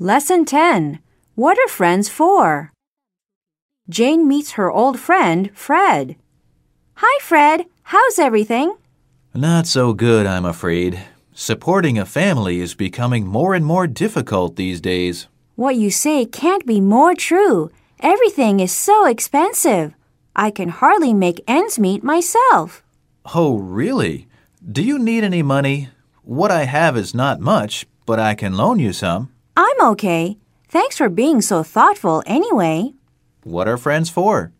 Lesson 10 What are friends for? Jane meets her old friend, Fred. Hi, Fred. How's everything? Not so good, I'm afraid. Supporting a family is becoming more and more difficult these days. What you say can't be more true. Everything is so expensive. I can hardly make ends meet myself. Oh, really? Do you need any money? What I have is not much, but I can loan you some. I'm okay. Thanks for being so thoughtful anyway. What are friends for?